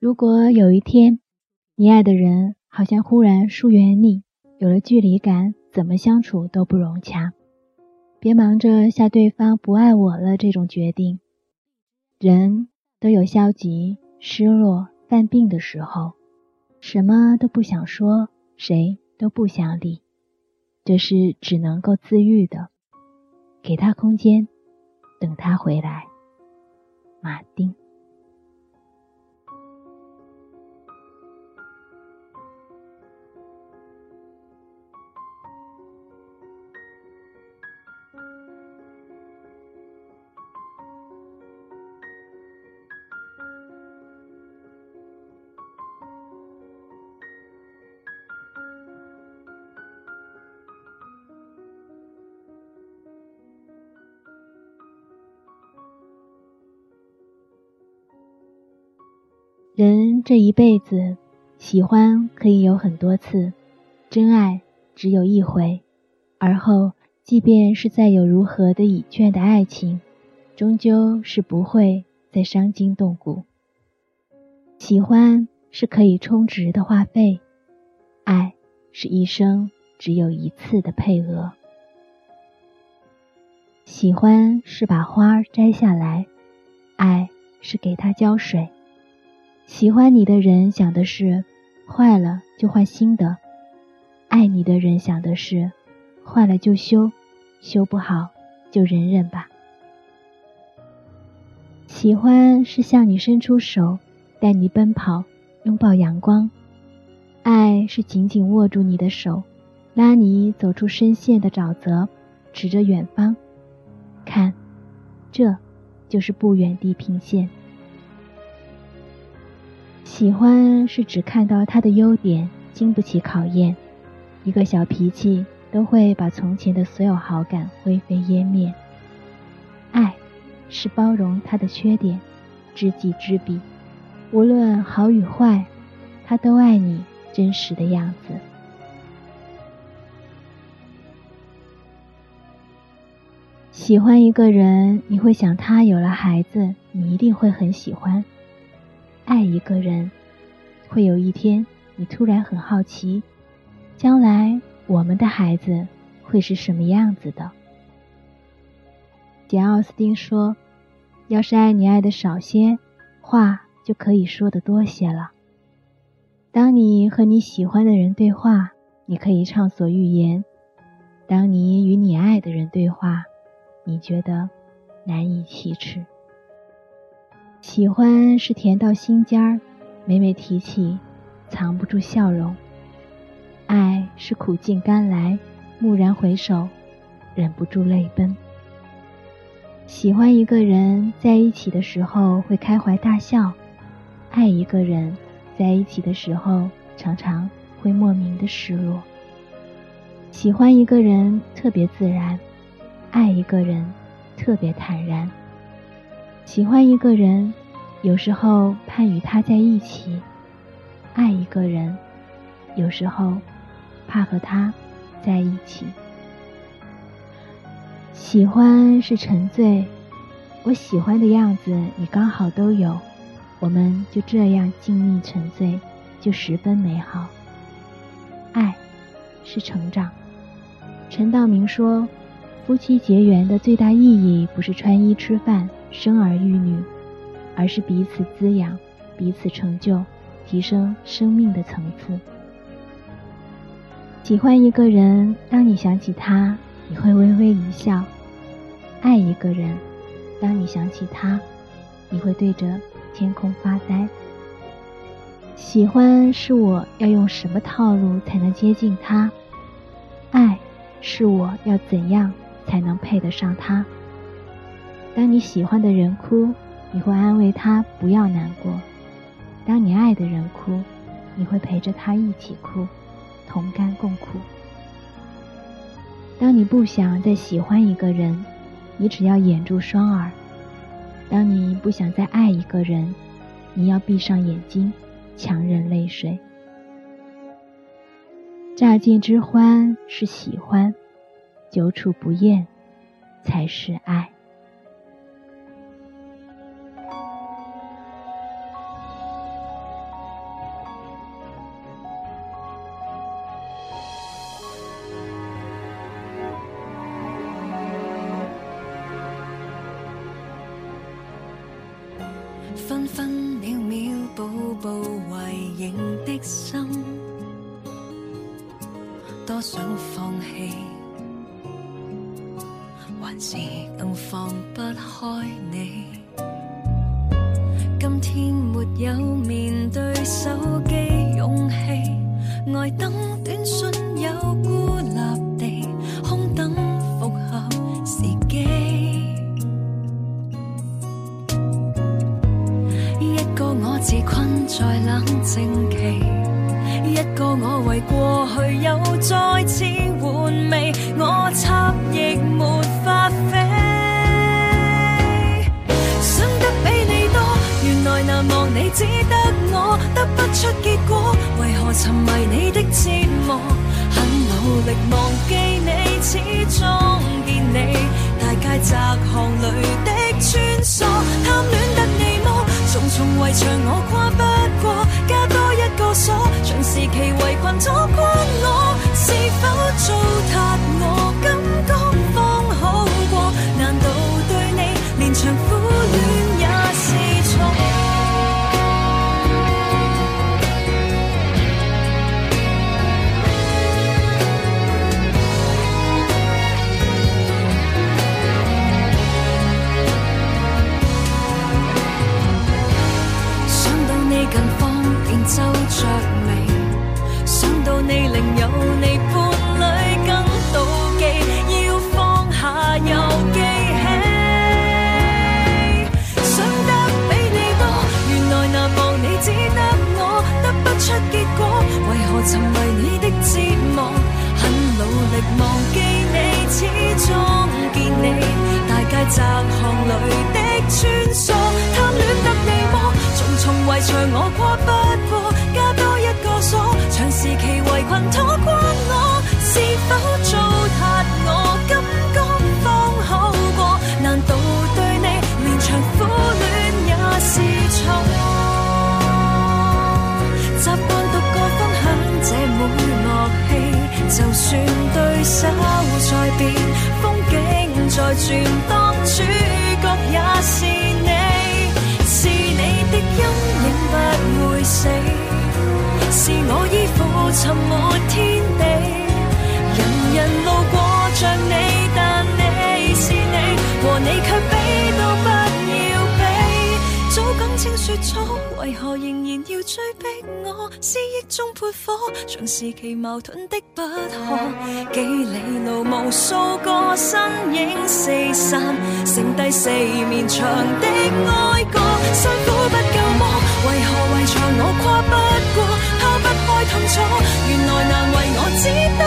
如果有一天，你爱的人好像忽然疏远你，有了距离感，怎么相处都不融洽，别忙着下对方不爱我了这种决定。人都有消极、失落、犯病的时候，什么都不想说，谁都不想理，这是只能够自愈的。给他空间，等他回来。马丁。人这一辈子，喜欢可以有很多次，真爱只有一回。而后，即便是再有如何的已倦的爱情，终究是不会再伤筋动骨。喜欢是可以充值的话费，爱是一生只有一次的配额。喜欢是把花摘下来，爱是给它浇水。喜欢你的人想的是，坏了就换新的；爱你的人想的是，坏了就修，修不好就忍忍吧。喜欢是向你伸出手，带你奔跑，拥抱阳光；爱是紧紧握住你的手，拉你走出深陷的沼泽，指着远方，看，这就是不远地平线。喜欢是只看到他的优点，经不起考验。一个小脾气都会把从前的所有好感灰飞烟灭。爱是包容他的缺点，知己知彼，无论好与坏，他都爱你真实的样子。喜欢一个人，你会想他有了孩子，你一定会很喜欢。爱一个人，会有一天你突然很好奇，将来我们的孩子会是什么样子的？简·奥斯汀说：“要是爱你爱的少些，话就可以说的多些了。当你和你喜欢的人对话，你可以畅所欲言；当你与你爱的人对话，你觉得难以启齿。”喜欢是甜到心尖儿，每每提起，藏不住笑容；爱是苦尽甘来，蓦然回首，忍不住泪奔。喜欢一个人在一起的时候会开怀大笑，爱一个人在一起的时候常常会莫名的失落。喜欢一个人特别自然，爱一个人特别坦然。喜欢一个人，有时候盼与他在一起；爱一个人，有时候怕和他在一起。喜欢是沉醉，我喜欢的样子你刚好都有，我们就这样静谧沉醉，就十分美好。爱是成长，陈道明说，夫妻结缘的最大意义不是穿衣吃饭。生儿育女，而是彼此滋养，彼此成就，提升生命的层次。喜欢一个人，当你想起他，你会微微一笑；爱一个人，当你想起他，你会对着天空发呆。喜欢是我要用什么套路才能接近他？爱是我要怎样才能配得上他？当你喜欢的人哭，你会安慰他不要难过；当你爱的人哭，你会陪着他一起哭，同甘共苦。当你不想再喜欢一个人，你只要掩住双耳；当你不想再爱一个人，你要闭上眼睛，强忍泪水。乍见之欢是喜欢，久处不厌才是爱。分分秒秒步步为营的心，多想放弃，还是更放不开你。今天没有面对手机勇气，呆等短信有冷静期，一个我为过去又再次回味，我插翼没法飞。想得比你多，原来难忘你只得我，得不出结果，为何沉迷你的折磨？很努力忘记你，始终见你，大街窄巷里的穿梭，贪恋得你么？重重围墙我跨不期围裙阻关我，是否做结果，为何沉迷你的折磨？很努力忘记你，始终见你，大街窄巷里的穿梭，贪恋得你么？重重围墙我跨不过，加多一个锁，长时期围困拖过就算对手在变，风景在转，当主角也是你，是你的阴影不会死，是我依附沉默。为何仍然要追逼我？思忆中泼火像时期矛盾的不可。几里路无数个身影四散剩低四面墙的爱过辛苦不够么？为何为墙我跨不过？抛不开痛楚原来难为我只得